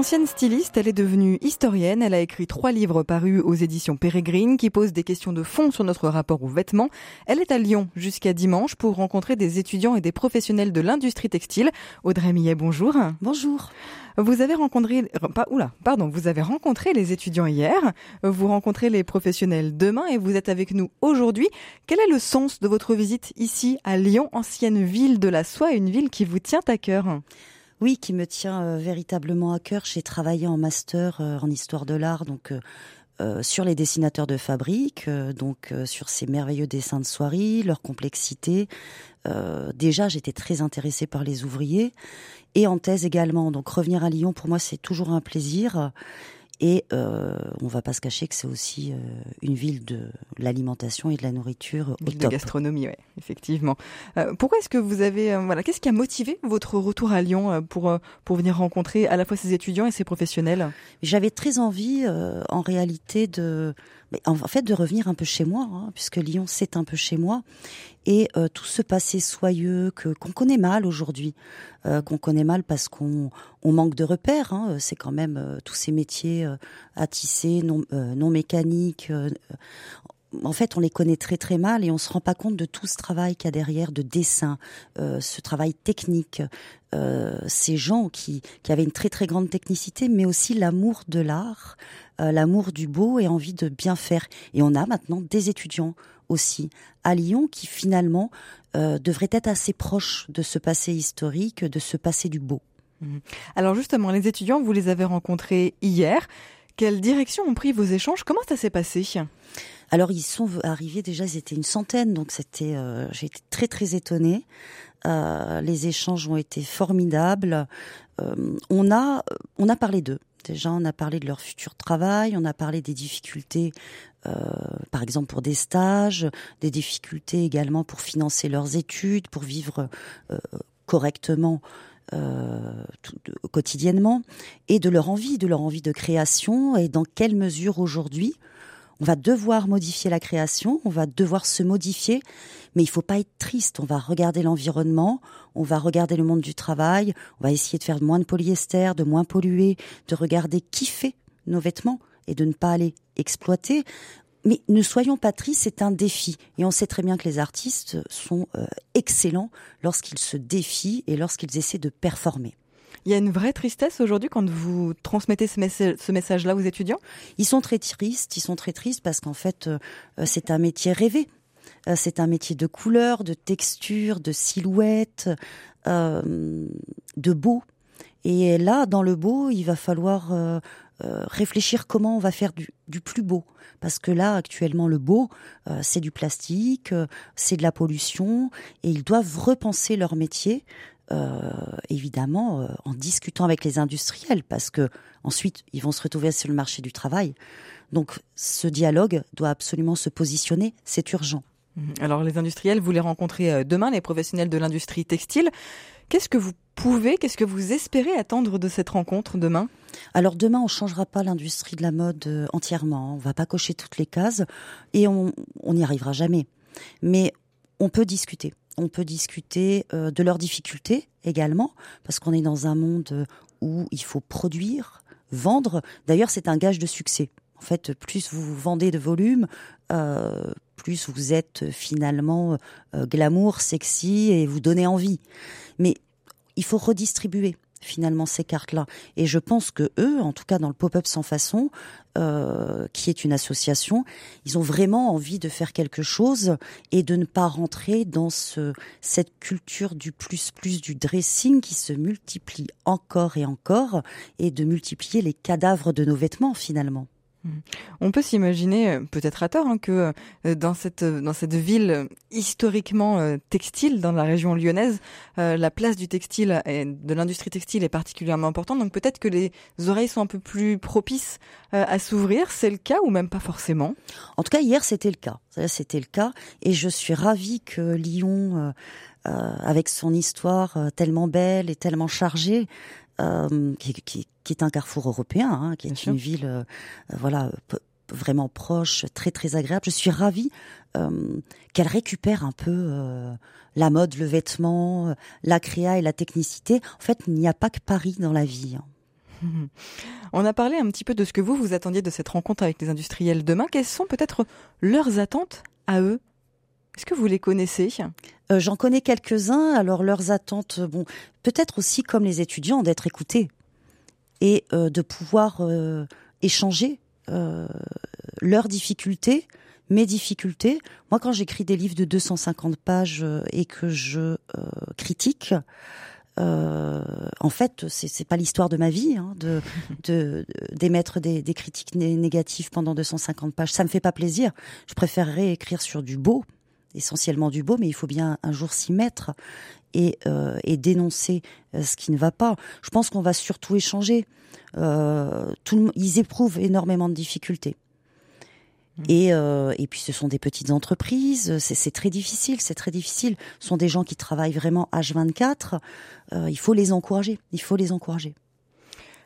Ancienne styliste, elle est devenue historienne. Elle a écrit trois livres parus aux éditions Pérégrine qui posent des questions de fond sur notre rapport aux vêtements. Elle est à Lyon jusqu'à dimanche pour rencontrer des étudiants et des professionnels de l'industrie textile. Audrey Millet, bonjour. Bonjour. Vous avez rencontré, pas, oula, pardon, vous avez rencontré les étudiants hier, vous rencontrez les professionnels demain et vous êtes avec nous aujourd'hui. Quel est le sens de votre visite ici à Lyon, ancienne ville de la soie, une ville qui vous tient à cœur? Oui, qui me tient euh, véritablement à cœur. J'ai travaillé en master euh, en histoire de l'art, donc euh, sur les dessinateurs de fabrique, donc sur ces merveilleux dessins de soierie, leur complexité. déjà, j'étais très intéressée par les ouvriers et en thèse également. Donc revenir à Lyon, pour moi, c'est toujours un plaisir. Et euh, on va pas se cacher que c'est aussi euh, une ville de l'alimentation et de la nourriture au ville de gastronomie, oui, effectivement. Euh, pourquoi est-ce que vous avez, euh, voilà, qu'est-ce qui a motivé votre retour à Lyon euh, pour pour venir rencontrer à la fois ces étudiants et ces professionnels? J'avais très envie, en réalité, de mais en fait de revenir un peu chez moi, hein, puisque Lyon c'est un peu chez moi, et euh, tout ce passé soyeux que qu'on connaît mal aujourd'hui, euh, qu'on connaît mal parce qu'on on manque de repères. Hein, c'est quand même euh, tous ces métiers à tisser, non, non mécaniques en fait, on les connaît très très mal et on se rend pas compte de tout ce travail qu'il y a derrière de dessin, euh, ce travail technique, euh, ces gens qui, qui avaient une très très grande technicité, mais aussi l'amour de l'art, euh, l'amour du beau et envie de bien faire. Et on a maintenant des étudiants aussi à Lyon qui finalement devraient être assez proches de ce passé historique, de ce passé du beau. Mmh. Alors justement, les étudiants, vous les avez rencontrés hier. Quelle direction ont pris vos échanges? Comment ça s'est passé? Alors ils sont arrivés déjà, ils étaient une centaine, donc c'était, euh, j'ai été très très étonnée. Euh, les échanges ont été formidables. Euh, on a, on a parlé d'eux. Déjà, on a parlé de leur futur travail, on a parlé des difficultés, euh, par exemple pour des stages, des difficultés également pour financer leurs études, pour vivre euh, correctement euh, quotidiennement, et de leur envie, de leur envie de création, et dans quelle mesure aujourd'hui on va devoir modifier la création, on va devoir se modifier, mais il faut pas être triste. On va regarder l'environnement, on va regarder le monde du travail, on va essayer de faire moins de polyester, de moins polluer, de regarder qui fait nos vêtements et de ne pas aller exploiter. Mais ne soyons pas tristes, c'est un défi. Et on sait très bien que les artistes sont euh, excellents lorsqu'ils se défient et lorsqu'ils essaient de performer. Il y a une vraie tristesse aujourd'hui quand vous transmettez ce, message-là aux étudiants? Ils sont très tristes, ils sont très tristes parce qu'en fait, euh, c'est un métier rêvé. Euh, c'est un métier de couleur, de texture, de silhouette, euh, de beau. Et là, dans le beau, il va falloir réfléchir comment on va faire du, plus beau. Parce que là, actuellement, le beau, c'est du plastique, c'est de la pollution, et ils doivent repenser leur métier euh, évidemment euh, en discutant avec les industriels parce que ensuite ils vont se retrouver sur le marché du travail. Donc ce dialogue doit absolument se positionner, c'est urgent. Mhm. Alors les industriels, vous les rencontrez euh, demain, les professionnels de l'industrie textile. Qu'est-ce que vous pouvez, qu'est-ce que vous espérez attendre de cette rencontre demain? Alors demain, on changera pas l'industrie de la mode entièrement. On va pas cocher toutes les cases et on n'y arrivera jamais. Mais on peut discuter on peut discuter euh, de leurs difficultés également, parce qu'on est dans un monde où il faut produire, vendre. D'ailleurs, c'est un gage de succès. En fait, plus vous vendez de volume, euh, plus vous êtes finalement euh, glamour, sexy et vous donnez envie. Mais il faut redistribuer finalement ces cartes-là. Et je pense que eux, en tout cas dans le pop-up sans façon, euh, qui est une association, ils ont vraiment envie de faire quelque chose et de ne pas rentrer dans ce, cette culture du plus plus du dressing qui se multiplie encore et encore et de multiplier les cadavres de nos vêtements finalement. Hmm. On peut s'imaginer, euh, peut-être à tort, hein, que euh, dans cette dans cette ville historiquement euh, textile, dans la région lyonnaise, la place du textile et de l'industrie textile est particulièrement importante. Donc peut-être que les oreilles sont un peu plus propices à s'ouvrir. C'est le cas ou même pas forcément? En tout cas, hier c'était le cas. C'était le cas, et je suis ravie que Lyon, avec son histoire tellement belle et tellement chargée, qui, qui, qui, est un carrefour européen, hein, qui est une ville, euh, voilà, vraiment proche, très très agréable. Je suis ravie qu'elle récupère un peu la mode, le vêtement, la créa et la technicité. En fait, il n'y a pas que Paris dans la vie. Hein. On a parlé un petit peu de ce que vous vous attendiez de cette rencontre avec les industriels demain. Quelles sont peut-être leurs attentes à eux? Est-ce que vous les connaissez? Euh, J'en connais quelques-uns. Alors leurs attentes, bon, peut-être aussi comme les étudiants, d'être écoutés et euh, de pouvoir euh, échanger leurs difficultés mes difficultés. Moi, quand j'écris des livres de 250 pages euh, et que je euh, critique, euh, en fait, c'est pas l'histoire de ma vie hein, de d'émettre des, des, critiques négatives pendant 250 pages. Ça me fait pas plaisir. Je préférerais écrire sur du beau, essentiellement du beau, mais il faut bien un jour s'y mettre et, euh, et dénoncer ce qui ne va pas. Je pense qu'on va surtout échanger. Euh, tout, ils éprouvent énormément de difficultés. Mm. Et, euh, et puis ce sont des petites entreprises, c'est très difficile, c'est très difficile. Ce sont des gens qui travaillent vraiment H24. Euh, il faut les encourager, il faut les encourager.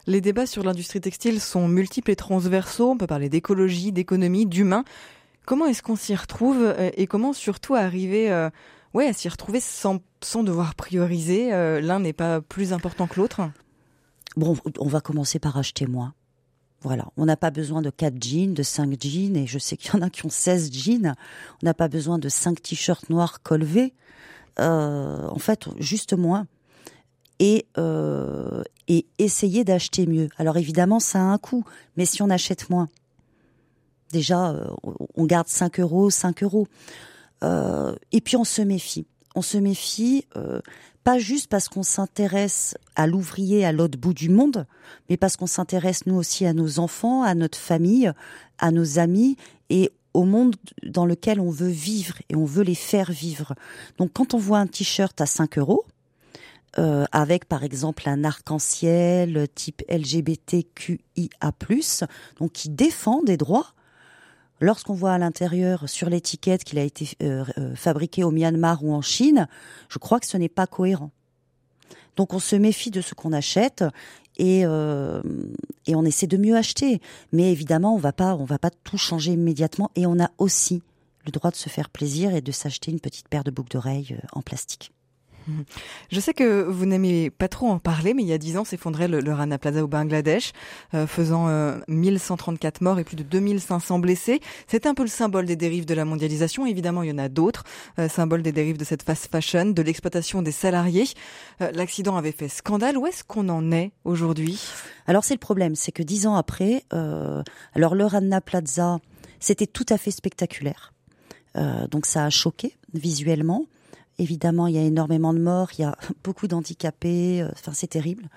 Les débats sur l'industrie textile sont multiples et transversaux. On peut parler d'écologie, d'économie, d'humain. Comment est-ce qu'on s'y retrouve euh, et comment surtout arriver euh, ouais, à s'y retrouver sans, sans devoir prioriser euh, L'un n'est pas plus important que l'autre? Bon, on va commencer par acheter moins. Voilà, on n'a pas besoin de 4 jeans, de 5 jeans, et je sais qu'il y en a qui ont 16 jeans. On n'a pas besoin de 5 t-shirts noirs colvés. En fait, juste moins. Et, et essayer d'acheter mieux. Alors évidemment, ça a un coût, mais si on achète moins, déjà, euh, on garde 5 euros, 5 euros. et puis on se méfie. On se méfie pas juste parce qu'on s'intéresse à l'ouvrier à l'autre bout du monde, mais parce qu'on s'intéresse nous aussi à nos enfants, à notre famille, à nos amis et au monde dans lequel on veut vivre et on veut les faire vivre. Donc quand on voit un t-shirt à 5 euros, euh, avec par exemple un arc-en-ciel type LGBTQIA+, donc qui défend des droits, Lorsqu'on voit à l'intérieur sur l'étiquette qu'il a été euh, euh, fabriqué au Myanmar ou en Chine, je crois que ce n'est pas cohérent. Donc on se méfie de ce qu'on achète et, euh, on essaie de mieux acheter. Mais évidemment, on va on va pas tout changer immédiatement et on a aussi le droit de se faire plaisir et de s'acheter une petite paire de boucles d'oreilles en plastique. Je sais que vous n'aimez pas trop en parler, mais il y a dix ans s'effondrait le, Rana Plaza au Bangladesh, euh, faisant 1134 euh, morts et plus de 2500 blessés. C'était un peu le symbole des dérives de la mondialisation. Évidemment, il y en a d'autres, euh, symbole des dérives de cette fast fashion, de l'exploitation des salariés. L'accident avait fait scandale. Où est-ce qu'on en est aujourd'hui? Alors c'est le problème, c'est que dix ans après, alors le Rana Plaza, c'était tout à fait spectaculaire. donc ça a choqué visuellement. Évidemment, il y a énormément de morts, il y a beaucoup d'handicapés. Euh, enfin, c'est terrible,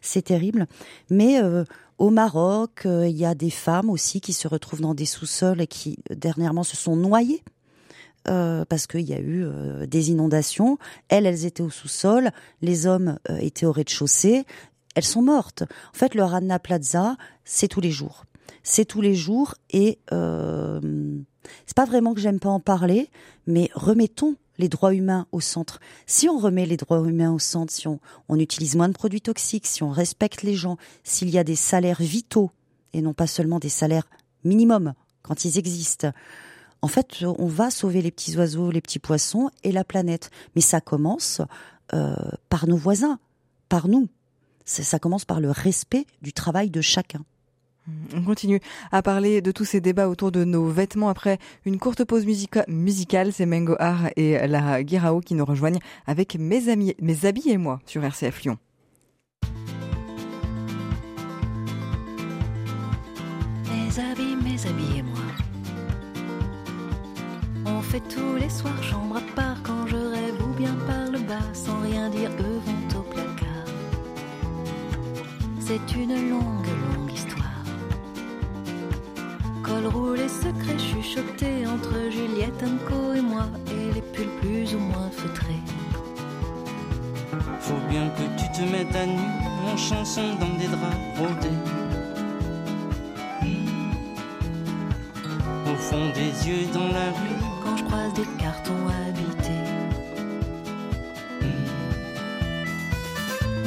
c'est terrible. Mais euh, au Maroc, euh, il y a des femmes aussi qui se retrouvent dans des sous-sols et qui dernièrement se sont noyées parce qu'il y a eu des inondations. Elles, elles étaient au sous-sol, les hommes étaient au rez-de-chaussée. Elles sont mortes. En fait, le Rana Plaza, c'est tous les jours. C'est tous les jours et c'est pas vraiment que j'aime pas en parler, mais remettons les droits humains au centre. Si on remet les droits humains au centre, si on, utilise moins de produits toxiques, si on respecte les gens, s'il y a des salaires vitaux et non pas seulement des salaires minimums quand ils existent, en fait, on va sauver les petits oiseaux, les petits poissons et la planète. Mais ça commence euh, par nos voisins, par nous. ça commence par le respect du travail de chacun. On continue à parler de tous ces débats autour de nos vêtements après une courte pause musicale. C'est Mengo Har et la Guirao qui nous rejoignent avec mes, amis, mes habits et moi sur RCF Lyon. Mes habits, mes habits et moi. On fait tous les soirs chambre à part quand je rêve ou bien par le bas sans rien dire, eux vont au placard. C'est une longue, longue col roulé secret chuchoté entre Juliette Anco et moi et les pulls plus ou moins feutrés. Faut bien que tu te mettes à nu en chanson dans des draps brodés. Au fond des yeux dans la rue, quand je croise des cartons habités.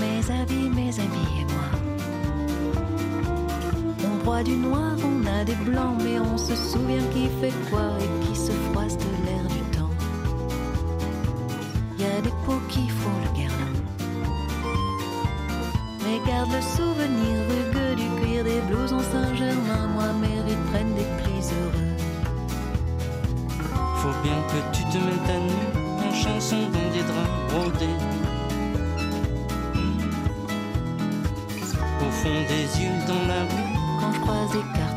Mes habits, mes habits et moi. On roi du noir, on a des blancs, mais on se souvient qui fait quoi et qui se froisse de l'air du temps. Y a des pots qui font le guerlin. Mais garde le souvenir rugueux du cuir des blousons Saint-Germain. Moi, mérite prennent des plis heureux. Faut bien que tu te mettes à nu en chanson dans des draps brodés. Au fond des yeux dans la rue, Quand je croise des cartons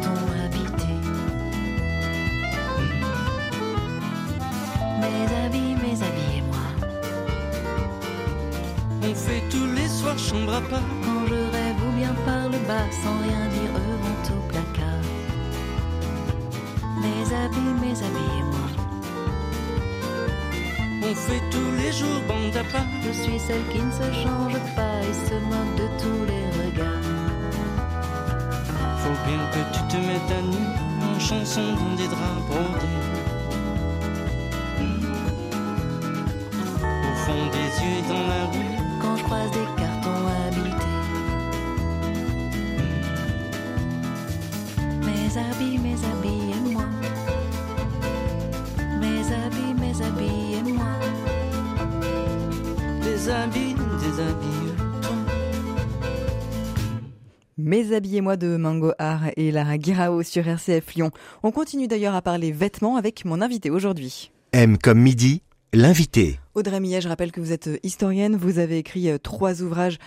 tous les jours bande à part. Je suis celle qui ne se change pas et se moque de tous les regards. Faut bien que tu te mettes à nu en chanson dans des draps brodés. Au fond des yeux et dans la rue, Quand je croise des cartons habités. Mes habits, mes habits des habits, des habits, toi. Mes habillez-moi de Mango Art et Lara Guirao sur RCF Lyon. On continue d'ailleurs à parler vêtements avec mon invité aujourd'hui. M comme midi, l'invité. Audrey Millet, je rappelle que vous êtes historienne, vous avez écrit euh, trois ouvrages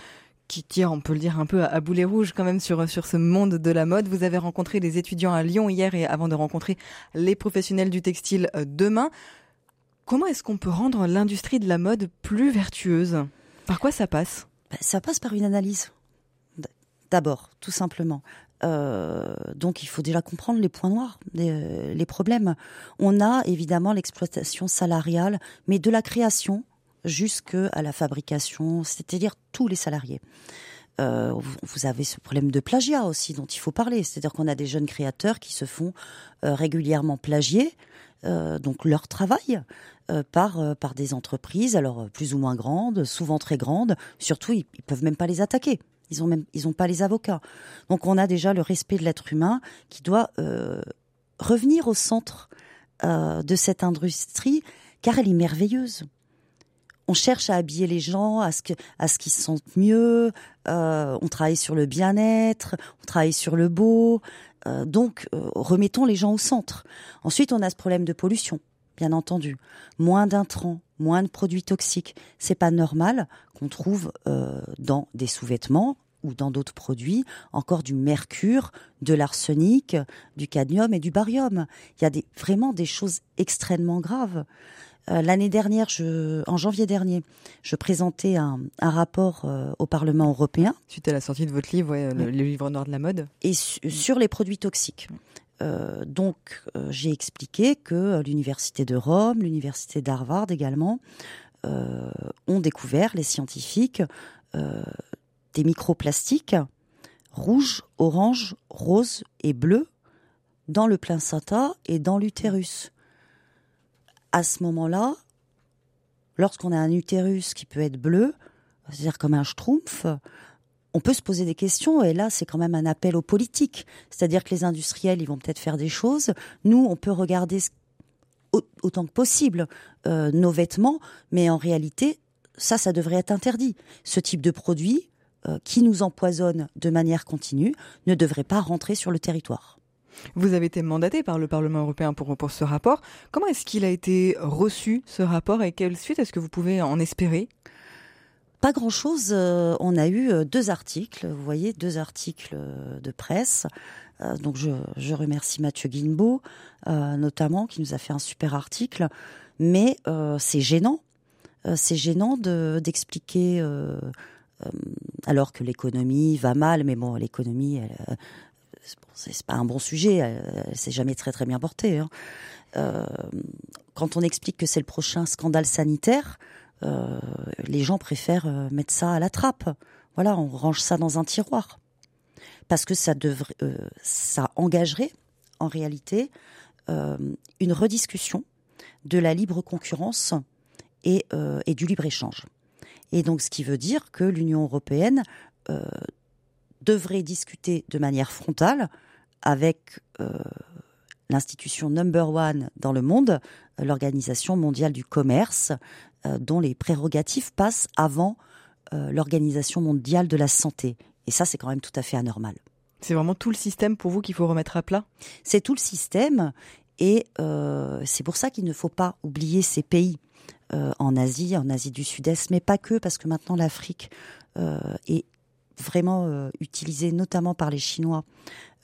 qui tirent, on peut le dire, un peu à, à boulet rouge quand même sur, sur ce monde de la mode. Vous avez rencontré les étudiants à Lyon hier et avant de rencontrer les professionnels du textile euh, demain. Comment est-ce qu'on peut rendre l'industrie de la mode plus vertueuse? Par quoi ça passe? Ben, Ça passe par une analyse. D'abord, tout simplement. Euh, donc il faut déjà comprendre les points noirs, les, euh, les problèmes. On a évidemment l'exploitation salariale, mais de la création jusqu'à la fabrication, c'est-à-dire tous les salariés. Euh, vous- avez ce problème de plagiat aussi dont il faut parler, c'est-à-dire qu'on a des jeunes créateurs qui se font régulièrement plagier, donc leur travail par euh, par des entreprises, alors euh, plus ou moins grandes, souvent très grandes. Surtout, ils, ils peuvent même pas les attaquer. Ils ont même pas les avocats. Donc on a déjà le respect de l'être humain qui doit euh, revenir au centre euh, de cette industrie car elle est merveilleuse. On cherche à habiller les gens, à ce qu'ils se sentent mieux. euh, on travaille sur le bien-être, on travaille sur le beau. euh, donc, euh, remettons les gens au centre. Ensuite, on a ce problème de pollution, bien entendu. Moins d'intrants, moins de produits toxiques. C'est pas normal qu'on trouve euh, dans des sous-vêtements ou dans d'autres produits encore du mercure, de l'arsenic, du cadmium et du barium. Il y a des, vraiment des choses extrêmement graves. Euh, L'année dernière, je, en janvier dernier, je présentais un, un rapport euh, au Parlement européen Suite à la sortie de votre livre, ouais, le, le livre noir de la mode. et su- sur les produits toxiques. Euh, donc, euh, j'ai expliqué que euh, l'université de Rome, l'université d'Harvard également, ont découvert les scientifiques des microplastiques rouges, orange, rose et bleu dans le placenta et dans l'utérus. À ce moment-là, lorsqu'on a un utérus qui peut être bleu, c'est-à-dire comme un schtroumpf, on peut se poser des questions et là c'est quand même un appel aux politiques. C'est-à-dire que les industriels ils vont peut-être faire des choses. Nous on peut regarder autant que possible euh, nos vêtements, mais en réalité ça ça devrait être interdit. Ce type de produit euh, qui nous empoisonne de manière continue ne devrait pas rentrer sur le territoire. Vous avez été mandaté par le Parlement européen pour, pour ce rapport. Comment est-ce qu'il a été reçu, ce rapport, et quelle suite est-ce que vous pouvez en espérer? Pas grand-chose. euh, on a eu euh, deux articles, vous voyez, deux articles euh, de presse. Donc je, je remercie Mathieu Guinbeau, notamment, qui nous a fait un super article. Mais c'est gênant. C'est gênant de d'expliquer, alors que l'économie va mal, mais bon, l'économie, c'est pas un bon sujet, elle, s'est jamais très très bien portée. hein. Quand on explique que c'est le prochain scandale sanitaire, les gens préfèrent euh, mettre ça à la trappe. Voilà, on range ça dans un tiroir. Parce que ça devrait, euh, ça engagerait, en réalité, euh, une rediscussion de la libre concurrence et, euh, du libre échange. Et donc, ce qui veut dire que l'Union européenne euh, devrait discuter de manière frontale avec euh, l'institution number one dans le monde, euh, l'Organisation mondiale du commerce, euh, dont les prérogatives passent avant euh, l'Organisation mondiale de la santé. Et ça, c'est quand même tout à fait anormal. C'est vraiment tout le système pour vous qu'il faut remettre à plat? C'est tout le système et euh, c'est pour ça qu'il ne faut pas oublier ces pays euh, en Asie, en Asie du Sud-Est, mais pas que, parce que maintenant l'Afrique euh, est vraiment euh, utilisée, notamment par les Chinois,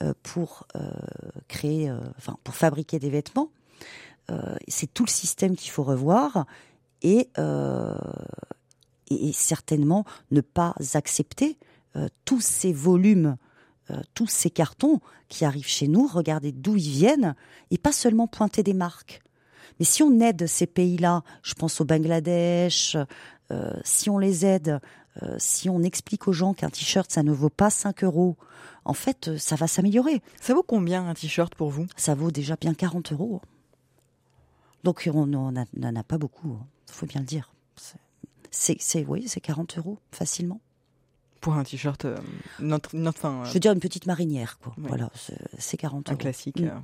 euh, pour euh, créer, euh, enfin pour fabriquer des vêtements. Euh, c'est tout le système qu'il faut revoir et, euh, et, certainement ne pas accepter euh, tous ces volumes euh, tous ces cartons qui arrivent chez nous, regarder d'où ils viennent, et pas seulement pointer des marques. Mais si on aide ces pays-là, je pense au Bangladesh, si on les aide, si on explique aux gens qu'un t-shirt, ça ne vaut pas 5 euros, en fait, ça va s'améliorer. Ça vaut combien un t-shirt pour vous? Ça vaut déjà bien 40 euros. Donc on n'en a, pas beaucoup, il faut bien le dire. C'est- oui, c'est 40 euros, facilement. Pour un t-shirt, euh, notre, notre, enfin, Je veux dire une petite marinière, quoi. Ouais. Voilà, c'est, c'est 40 un euros. classique. Mm. euh.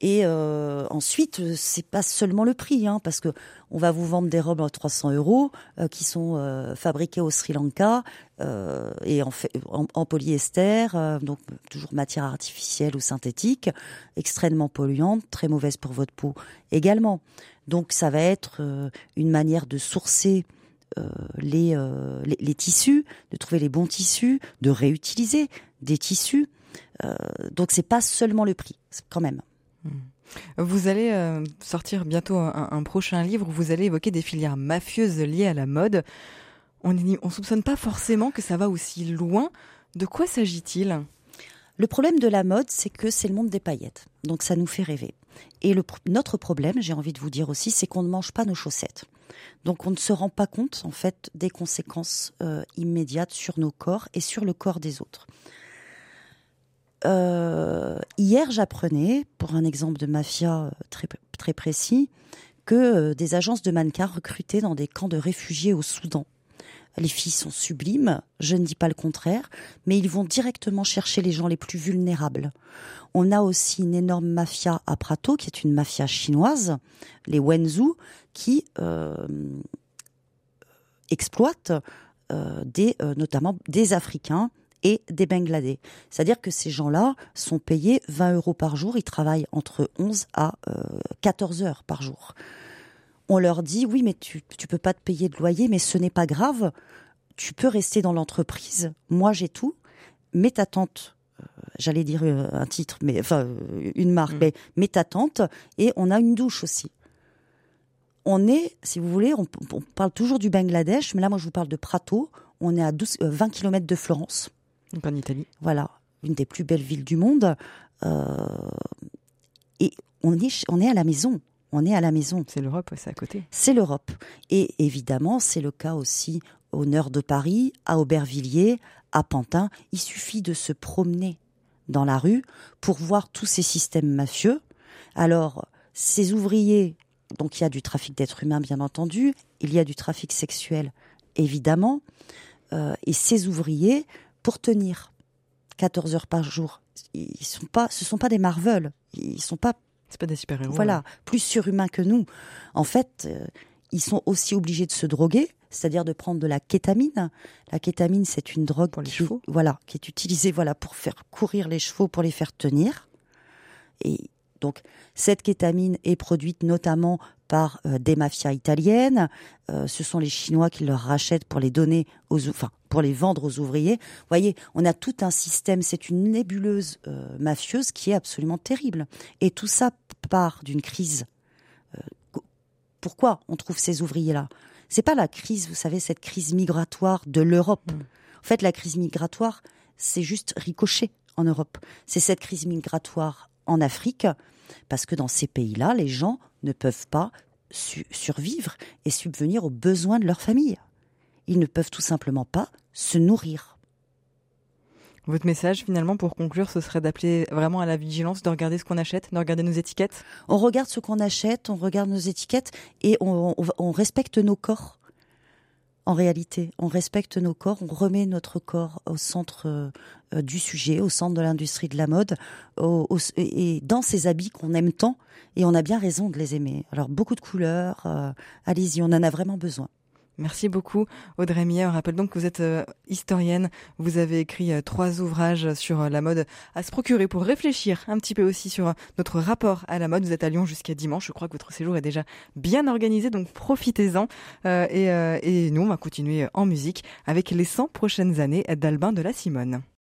Et euh, ensuite, c'est pas seulement le prix, hein, parce que on va vous vendre des robes à 300 euros euh, qui sont euh, fabriquées au Sri Lanka et en, fait, en, en polyester, donc toujours matière artificielle ou synthétique, extrêmement polluante, très mauvaise pour votre peau également. Donc ça va être euh, une manière de sourcer euh, les, euh, les, les tissus, de trouver les bons tissus, de réutiliser des tissus. Donc c'est pas seulement le prix, quand même. Vous allez sortir bientôt un, un prochain livre où vous allez évoquer des filières mafieuses liées à la mode. On ne soupçonne pas forcément que ça va aussi loin. De quoi s'agit-il? Le problème de la mode, c'est que c'est le monde des paillettes. Donc ça nous fait rêver. Et le, notre problème, j'ai envie de vous dire aussi, c'est qu'on ne mange pas nos chaussettes. Donc on ne se rend pas compte, en fait, des conséquences euh, immédiates sur nos corps et sur le corps des autres. Euh, hier, j'apprenais, pour un exemple de mafia euh, très, précis, que des agences de mannequins recrutaient dans des camps de réfugiés au Soudan. Les filles sont sublimes, je ne dis pas le contraire, mais ils vont directement chercher les gens les plus vulnérables. On a aussi une énorme mafia à Prato, qui est une mafia chinoise, les Wenzhou, qui euh, exploitent euh, des, euh, notamment des Africains et des Bangladais. C'est-à-dire que ces gens-là sont payés 20 euros par jour, ils travaillent entre 11 à euh, 14 heures par jour. On leur dit, oui, mais tu ne peux pas te payer de loyer, mais ce n'est pas grave, tu peux rester dans l'entreprise, moi j'ai tout, mais ta tante, euh, j'allais dire euh, un titre, mais enfin euh, une marque, Mm. mais, mais ta tante, et on a une douche aussi. On est, si vous voulez, on, on parle toujours du Bangladesh, mais là moi je vous parle de Prato, on est à 12, euh, 20 km de Florence. Donc en Italie. Voilà, une des plus belles villes du monde. Euh, et on est, on est à la maison. On est à la maison. C'est l'Europe, c'est à côté. C'est l'Europe. Et évidemment, c'est le cas aussi au nord de Paris, à Aubervilliers, à Pantin. Il suffit de se promener dans la rue pour voir tous ces systèmes mafieux. Alors, ces ouvriers, donc il y a du trafic d'êtres humains, bien entendu, il y a du trafic sexuel, évidemment, euh, et ces ouvriers, pour tenir 14 heures par jour, ils sont pas, ce sont pas des Marvel, ils sont pas C'est pas des super-héros. voilà, plus surhumains que nous. En fait, euh, ils sont aussi obligés de se droguer, c'est-à-dire de prendre de la kétamine. La kétamine, c'est une drogue Pour les qui, chevaux. voilà, qui est utilisée voilà pour faire courir les chevaux, pour les faire tenir. Et donc, cette kétamine est produite notamment par euh, des mafias italiennes. Euh, ce sont les Chinois qui leur rachètent pour les donner aux, enfin, pour les vendre aux ouvriers. Vous voyez, on a tout un système. C'est une nébuleuse euh, mafieuse qui est absolument terrible. Et tout ça part d'une crise. Pourquoi on trouve ces ouvriers-là? C'est pas la crise, vous savez, cette crise migratoire de l'Europe. Mm. En fait, la crise migratoire, c'est juste ricoché en Europe. C'est cette crise migratoire en Afrique, parce que dans ces pays-là, les gens ne peuvent pas su- survivre et subvenir aux besoins de leur famille. Ils ne peuvent tout simplement pas se nourrir. Votre message, finalement, pour conclure, ce serait d'appeler vraiment à la vigilance, de regarder ce qu'on achète, de regarder nos étiquettes? On regarde ce qu'on achète, on regarde nos étiquettes et on, on- on respecte nos corps. En réalité, on respecte nos corps, on remet notre corps au centre euh, du sujet, au centre de l'industrie de la mode, et dans ces habits qu'on aime tant, et on a bien raison de les aimer. Alors beaucoup de couleurs, euh, allez-y, on en a vraiment besoin. Merci beaucoup Audrey Mier. On rappelle donc que vous êtes euh, historienne. Vous avez écrit euh, trois ouvrages sur euh, la mode à se procurer pour réfléchir un petit peu aussi sur notre rapport à la mode. Vous êtes à Lyon jusqu'à dimanche. Je crois que votre séjour est déjà bien organisé, donc profitez-en. et, et nous, on va continuer en musique avec les 100 prochaines années d'Albin de la Simone.